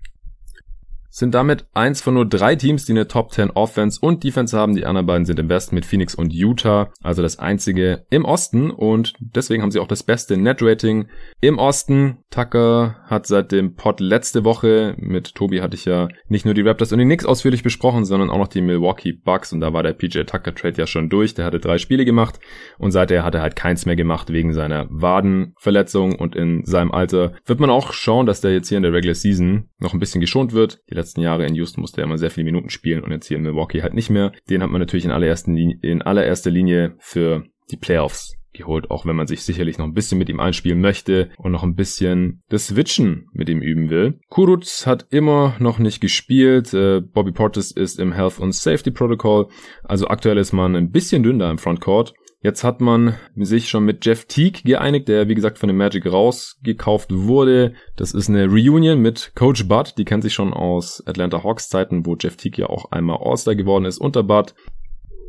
sind damit eins von nur drei Teams, die eine Top 10 Offense und Defense haben. Die anderen beiden sind im Westen mit Phoenix und Utah, also das einzige im Osten und deswegen haben sie auch das beste Net Rating im Osten. Tucker hat seit dem Pod letzte Woche mit Tobi hatte ich ja nicht nur die Raptors und die Knicks ausführlich besprochen, sondern auch noch die Milwaukee Bucks und da war der PJ Tucker Trade ja schon durch. Der hatte drei Spiele gemacht und seither hat er halt keins mehr gemacht wegen seiner Wadenverletzung und in seinem Alter wird man auch schauen, dass der jetzt hier in der Regular Season noch ein bisschen geschont wird. Die letzten Jahre in Houston musste er immer sehr viele Minuten spielen und jetzt hier in Milwaukee halt nicht mehr. Den hat man natürlich in allererster Linie, in allererster Linie für die Playoffs geholt, auch wenn man sich sicherlich noch ein bisschen mit ihm einspielen möchte und noch ein bisschen das Switchen mit ihm üben will. Kurutz hat immer noch nicht gespielt. Äh, Bobby Portis ist im Health und Safety Protocol. Also aktuell ist man ein bisschen dünner im Frontcourt. Jetzt hat man sich schon mit Jeff Teague geeinigt, der wie gesagt von dem Magic rausgekauft wurde. Das ist eine Reunion mit Coach Bud, die kennt sich schon aus Atlanta Hawks Zeiten, wo Jeff Teague ja auch einmal All-Star geworden ist unter Bud.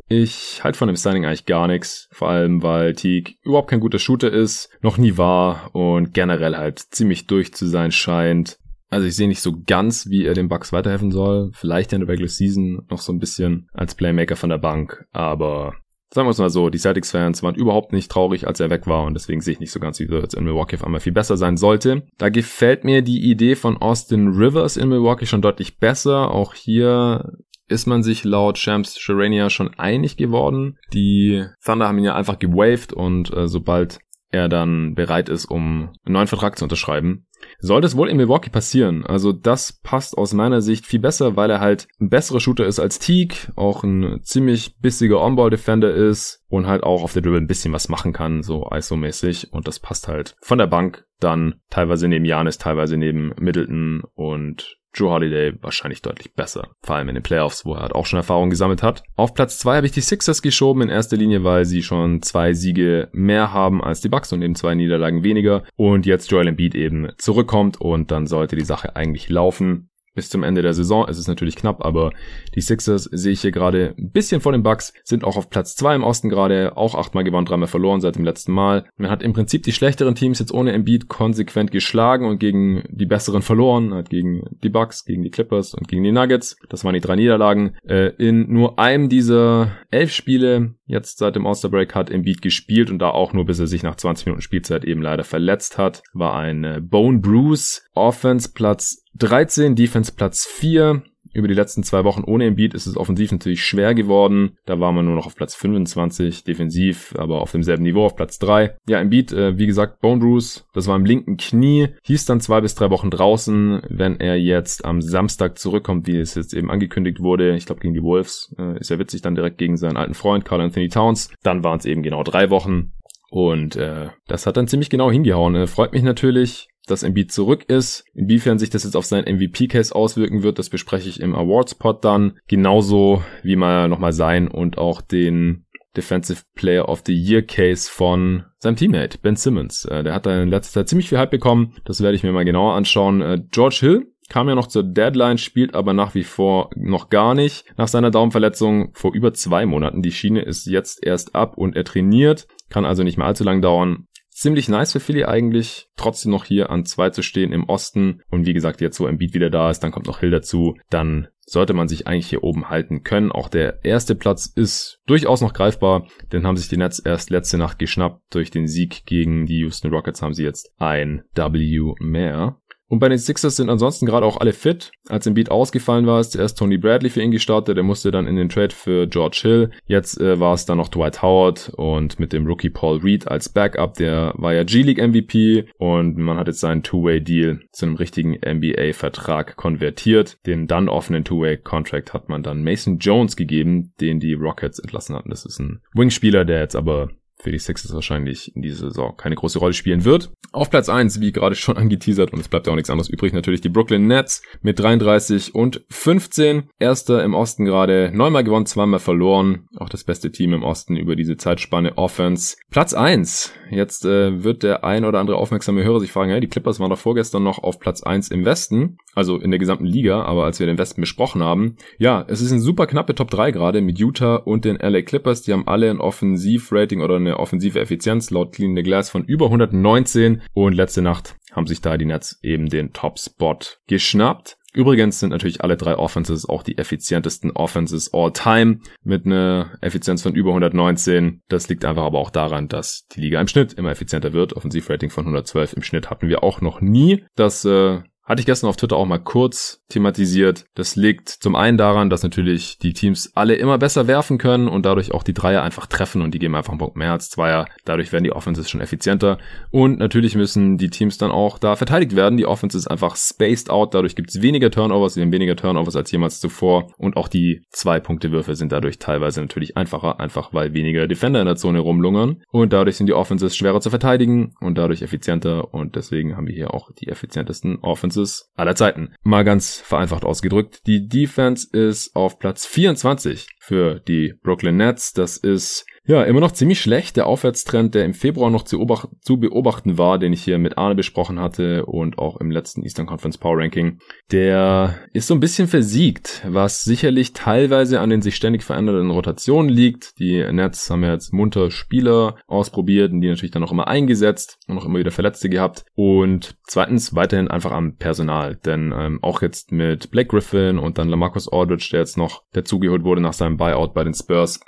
Ich halte von dem Signing eigentlich gar nichts, vor allem weil Teague überhaupt kein guter Shooter ist, noch nie war und generell halt ziemlich durch zu sein scheint. Also ich sehe nicht so ganz, wie er den Bucks weiterhelfen soll. Vielleicht in der Regular Season noch so ein bisschen als Playmaker von der Bank, aber sagen wir es mal so, die Celtics-Fans waren überhaupt nicht traurig, als er weg war und deswegen sehe ich nicht so ganz, wie jetzt in Milwaukee auf einmal viel besser sein sollte. Da gefällt mir die Idee von Austin Rivers in Milwaukee schon deutlich besser. Auch hier ist man sich laut Shams Sharania schon einig geworden. Die Thunder haben ihn ja einfach gewaved und äh, sobald er dann bereit ist, um einen neuen Vertrag zu unterschreiben, sollte es wohl in Milwaukee passieren. Also das passt aus meiner Sicht viel besser, weil er halt ein besserer Shooter ist als Teague, auch ein ziemlich bissiger On-Ball-Defender ist und halt auch auf der Dribble ein bisschen was machen kann, so ISO-mäßig. Und das passt halt von der Bank dann teilweise neben Janis, teilweise neben Middleton und Joe Holiday wahrscheinlich deutlich besser. Vor allem in den Playoffs, wo er halt auch schon Erfahrung gesammelt hat. Auf Platz zwei habe ich die Sixers geschoben, in erster Linie, weil sie schon zwei Siege mehr haben als die Bucks und eben zwei Niederlagen weniger. Und jetzt Joel Embiid eben zurückkommt und dann sollte die Sache eigentlich laufen bis zum Ende der Saison. Es ist natürlich knapp, aber die Sixers sehe ich hier gerade ein bisschen vor den Bucks, sind auch auf Platz zwei im Osten gerade, auch achtmal gewonnen, dreimal verloren seit dem letzten Mal. Man hat im Prinzip die schlechteren Teams jetzt ohne Embiid konsequent geschlagen und gegen die besseren verloren, halt gegen die Bucks, gegen die Clippers und gegen die Nuggets. Das waren die drei Niederlagen. Äh, in nur einem dieser elf Spiele jetzt seit dem All-Star Break hat Embiid gespielt und da auch nur bis er sich nach 20 Minuten Spielzeit eben leider verletzt hat. War ein äh, Bone Bruce. Offense Platz 13, Defense Platz 4. Über die letzten zwei Wochen ohne Embiid ist es offensiv natürlich schwer geworden. Da war man nur noch auf Platz 25, defensiv, aber auf demselben Niveau auf Platz 3. Ja, Embiid, äh, wie gesagt, Bone Bruce, das war im linken Knie, hieß dann zwei bis drei Wochen draußen. Wenn er jetzt am Samstag zurückkommt, wie es jetzt eben angekündigt wurde, ich glaube gegen die Wolves, äh, ist ja witzig, dann direkt gegen seinen alten Freund Carl Anthony Towns, dann waren es eben genau drei Wochen. Und äh, das hat dann ziemlich genau hingehauen. Äh, freut mich natürlich dass Embiid zurück ist. Inwiefern sich das jetzt auf seinen MVP-Case auswirken wird, das bespreche ich im Awards-Pod dann. Genauso wie mal nochmal sein und auch den Defensive Player of the Year Case von seinem Teammate Ben Simmons. Äh, der hat da in letzter Zeit ziemlich viel Hype bekommen. Das werde ich mir mal genauer anschauen. Äh, George Hill kam ja noch zur Deadline, spielt aber nach wie vor noch gar nicht. Nach seiner Daumenverletzung vor über zwei Monaten. Die Schiene ist jetzt erst ab und er trainiert. Kann also nicht mehr allzu lang dauern ziemlich nice für Philly eigentlich, trotzdem noch hier an zwei zu stehen im Osten. Und wie gesagt, jetzt wo Embiid wieder da ist, dann kommt noch Hill dazu, dann sollte man sich eigentlich hier oben halten können. Auch der erste Platz ist durchaus noch greifbar, denn haben sich die Nets erst letzte Nacht geschnappt. Durch den Sieg gegen die Houston Rockets haben sie jetzt ein W mehr. Und bei den Sixers sind ansonsten gerade auch alle fit. Als Embiid ausgefallen war, ist zuerst Tony Bradley für ihn gestartet. Der musste dann in den Trade für George Hill. Jetzt äh, war es dann noch Dwight Howard und mit dem Rookie Paul Reed als Backup. Der war ja G-League MVP und man hat jetzt seinen Two-Way-Deal zu einem richtigen NBA-Vertrag konvertiert. Den dann offenen Two-Way-Contract hat man dann Mason Jones gegeben, den die Rockets entlassen hatten. Das ist ein Wingspieler, der jetzt aber für die Sixers wahrscheinlich in dieser Saison keine große Rolle spielen wird. Auf Platz 1, wie gerade schon (laughs) angeteasert, und es bleibt ja auch nichts anderes übrig, natürlich die Brooklyn Nets mit 33 und 15. Erster im Osten gerade, neunmal gewonnen, zweimal verloren. Auch das beste Team im Osten über diese Zeitspanne Offense. Platz 1. Jetzt äh, wird der ein oder andere aufmerksame Hörer sich fragen, hey, die Clippers waren doch vorgestern noch auf Platz 1 im Westen, also in der gesamten Liga, aber als wir den Westen besprochen haben, ja, es ist ein super knappe Top 3 gerade mit Utah und den LA Clippers, die haben alle ein Offensivrating oder eine offensive Effizienz laut Clean the Glass von über 119 und letzte Nacht haben sich da die Nets eben den Top-Spot geschnappt. Übrigens sind natürlich alle drei Offenses auch die effizientesten Offenses all time mit einer Effizienz von über 119. Das liegt einfach aber auch daran, dass die Liga im Schnitt immer effizienter wird. Offensivrating von 112 im Schnitt hatten wir auch noch nie. Das äh, hatte ich gestern auf Twitter auch mal kurz thematisiert. Das liegt zum einen daran, dass natürlich die Teams alle immer besser werfen können und dadurch auch die Dreier einfach treffen und die geben einfach einen Punkt mehr als Zweier. Dadurch werden die Offenses schon effizienter. Und natürlich müssen die Teams dann auch da verteidigt werden. Die Offense ist einfach spaced out. Dadurch gibt es weniger Turnovers. Wir haben weniger Turnovers als jemals zuvor. Und auch die Zwei-Punkte-Würfe sind dadurch teilweise natürlich einfacher, einfach weil weniger Defender in der Zone rumlungern. Und dadurch sind die Offenses schwerer zu verteidigen und dadurch effizienter. Und deswegen haben wir hier auch die effizientesten Offenses Offenses aller Zeiten. Mal ganz vereinfacht ausgedrückt. Die Defense ist auf Platz 24 für die Brooklyn Nets. Das ist ja, immer noch ziemlich schlecht. Der Aufwärtstrend, der im Februar noch zu, zu, beobachten war, den ich hier mit Arne besprochen hatte und auch im letzten Eastern Conference Power Ranking, der ist so ein bisschen versiegt, was sicherlich teilweise an den sich ständig verändernden Rotationen liegt. Die Nets haben ja jetzt munter Spieler ausprobiert und die natürlich dann auch immer eingesetzt und auch immer wieder Verletzte gehabt. Und zweitens weiterhin einfach am Personal, denn ähm, auch jetzt mit Blake Griffin und dann Lamarcus Aldridge, der jetzt noch dazugeholt wurde nach seinem Buyout bei den Spurs,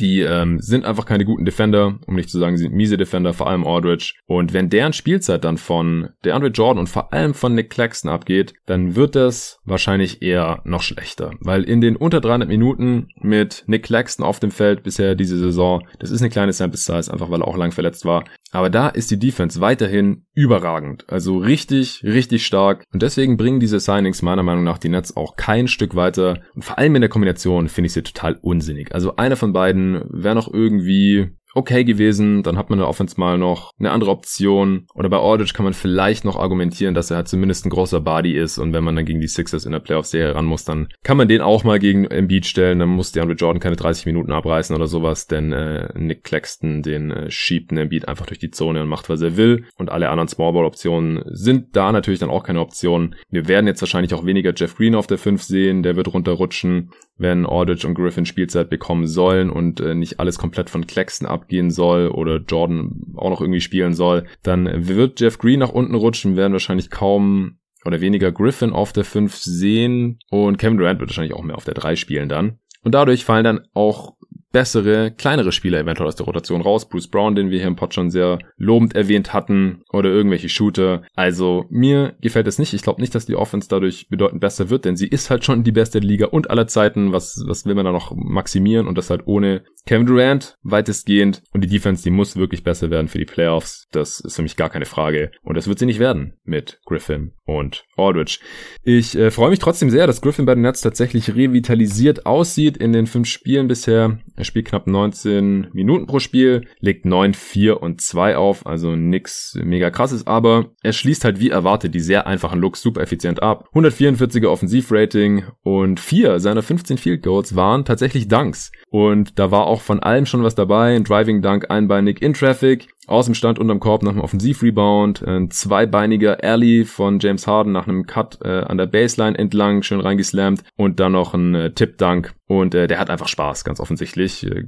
die ähm, sind einfach keine guten Defender, um nicht zu sagen, sie sind miese Defender, vor allem Aldridge. Und wenn deren Spielzeit dann von DeAndre Jordan und vor allem von Nick Claxton abgeht, dann wird das wahrscheinlich eher noch schlechter. Weil in den unter 300 Minuten mit Nick Claxton auf dem Feld bisher diese Saison, das ist eine kleine Sample Size, einfach weil er auch lang verletzt war. Aber da ist die Defense weiterhin überragend. Also richtig, richtig stark. Und deswegen bringen diese Signings meiner Meinung nach die Nets auch kein Stück weiter. Und vor allem in der Kombination finde ich sie total unsinnig. Also einer von beiden wäre noch irgendwie okay gewesen. Dann hat man in der mal noch eine andere Option. Oder bei Aldridge kann man vielleicht noch argumentieren, dass er halt zumindest ein großer Body ist. Und wenn man dann gegen die Sixers in der Playoff-Serie ran muss, dann kann man den auch mal gegen Embiid stellen. Dann muss DeAndre Jordan keine 30 Minuten abreißen oder sowas. Denn äh, Nick Claxton, den äh, schiebt ein Embiid einfach durch die Zone und macht, was er will. Und alle anderen Smallball-Optionen sind da natürlich dann auch keine Optionen. Wir werden jetzt wahrscheinlich auch weniger Jeff Green auf der 5 sehen. Der wird runterrutschen, wenn Aldridge und Griffin Spielzeit bekommen sollen und äh, nicht alles komplett von Claxton ab abgehen soll oder Jordan auch noch irgendwie spielen soll, dann wird Jeff Green nach unten rutschen, werden wahrscheinlich kaum oder weniger Griffin auf der 5 sehen und Kevin Durant wird wahrscheinlich auch mehr auf der 3 spielen dann. Und dadurch fallen dann auch bessere, kleinere Spieler eventuell aus der Rotation raus. Bruce Brown, den wir hier im Pod schon sehr lobend erwähnt hatten, oder irgendwelche Shooter. Also mir gefällt es nicht. Ich glaube nicht, dass die Offense dadurch bedeutend besser wird, denn sie ist halt schon die beste Liga und aller Zeiten. Was, was will man da noch maximieren? Und das halt ohne Kevin Durant weitestgehend. Und die Defense, die muss wirklich besser werden für die Playoffs. Das ist für mich gar keine Frage. Und das wird sie nicht werden mit Griffin und Aldridge. Ich äh, freue mich trotzdem sehr, dass Griffin bei den Nets tatsächlich revitalisiert aussieht in den fünf Spielen bisher. Er spielt knapp 19 Minuten pro Spiel, legt 9, 4 und 2 auf, also nix mega krasses, aber er schließt halt wie erwartet die sehr einfachen Looks super effizient ab. 144er Offensivrating und vier seiner 15 Field Goals waren tatsächlich Dunks. Und da war auch von allem schon was dabei. Ein Driving Dunk einbeinig in Traffic, aus dem Stand unterm Korb nach einem Offensivrebound, ein zweibeiniger Alley von James Harden nach einem Cut äh, an der Baseline entlang, schön reingeslammt und dann noch ein äh, Tip-Dunk und äh, der hat einfach Spaß, ganz offensichtlich. Äh,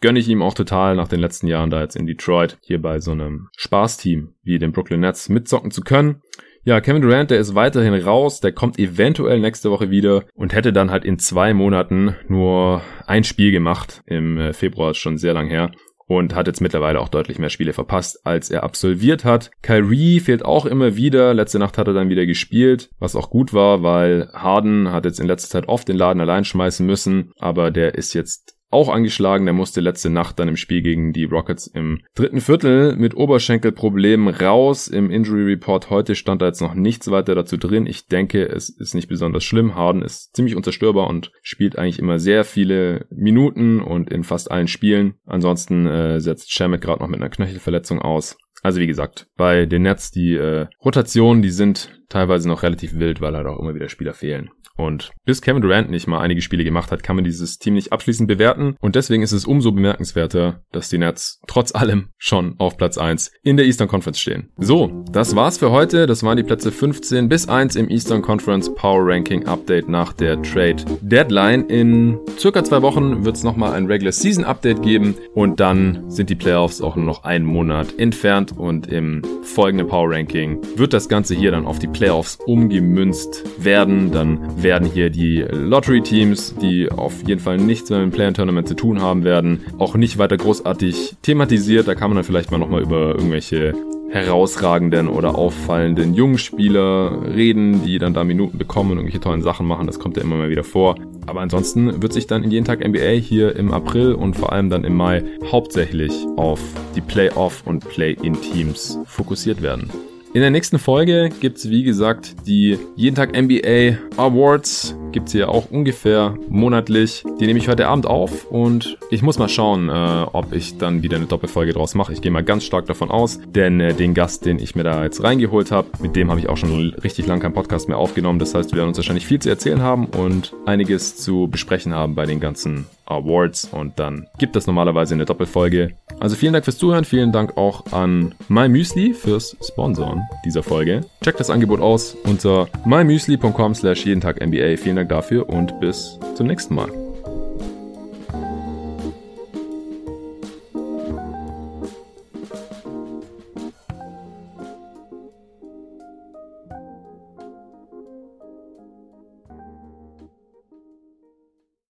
gönne ich ihm auch total nach den letzten Jahren da jetzt in Detroit hier bei so einem Spaßteam wie den Brooklyn Nets mitzocken zu können. Ja, Kevin Durant, der ist weiterhin raus, der kommt eventuell nächste Woche wieder und hätte dann halt in zwei Monaten nur ein Spiel gemacht. Im äh, Februar ist schon sehr lang her und hat jetzt mittlerweile auch deutlich mehr Spiele verpasst, als er absolviert hat. Kyrie fehlt auch immer wieder. Letzte Nacht hat er dann wieder gespielt, was auch gut war, weil Harden hat jetzt in letzter Zeit oft den Laden allein schmeißen müssen, aber der ist jetzt auch angeschlagen. Der musste letzte Nacht dann im Spiel gegen die Rockets im dritten Viertel mit Oberschenkelproblemen raus. Im Injury Report heute stand da jetzt noch nichts weiter dazu drin. Ich denke, es ist nicht besonders schlimm. Harden ist ziemlich unzerstörbar und spielt eigentlich immer sehr viele Minuten und in fast allen Spielen. Ansonsten äh, setzt Shamet gerade noch mit einer Knöchelverletzung aus. Also wie gesagt, bei den Nets die äh, Rotationen, die sind teilweise noch relativ wild, weil halt auch immer wieder Spieler fehlen. Und bis Kevin Durant nicht mal einige Spiele gemacht hat, kann man dieses Team nicht abschließend bewerten. Und deswegen ist es umso bemerkenswerter, dass die Nets trotz allem schon auf Platz 1 in der Eastern Conference stehen. So, das war's für heute. Das waren die Plätze 15 bis 1 im Eastern Conference Power Ranking Update nach der Trade Deadline. In circa zwei Wochen wird es nochmal ein Regular Season Update geben und dann sind die Playoffs auch nur noch einen Monat entfernt und im folgenden Power Ranking wird das Ganze hier dann auf die Playoffs umgemünzt werden. Dann werden hier die Lottery Teams, die auf jeden Fall nichts mehr mit dem Play Tournament zu tun haben werden, auch nicht weiter großartig thematisiert. Da kann man dann vielleicht mal nochmal über irgendwelche herausragenden oder auffallenden jungen Spieler reden, die dann da Minuten bekommen und irgendwelche tollen Sachen machen. Das kommt ja immer mal wieder vor. Aber ansonsten wird sich dann in jeden Tag NBA hier im April und vor allem dann im Mai hauptsächlich auf die Playoff- und Play-in-Teams fokussiert werden. In der nächsten Folge gibt's wie gesagt, die jeden Tag NBA Awards. Gibt's hier auch ungefähr monatlich. Die nehme ich heute Abend auf und ich muss mal schauen, äh, ob ich dann wieder eine Doppelfolge draus mache. Ich gehe mal ganz stark davon aus, denn äh, den Gast, den ich mir da jetzt reingeholt habe, mit dem habe ich auch schon richtig lang keinen Podcast mehr aufgenommen. Das heißt, wir werden uns wahrscheinlich viel zu erzählen haben und einiges zu besprechen haben bei den ganzen Awards und dann gibt es normalerweise eine Doppelfolge. Also vielen Dank fürs Zuhören, vielen Dank auch an MyMüsli fürs Sponsoren dieser Folge. Checkt das Angebot aus unter mymüsli.com slash jeden Tag NBA. Vielen Dank dafür und bis zum nächsten Mal.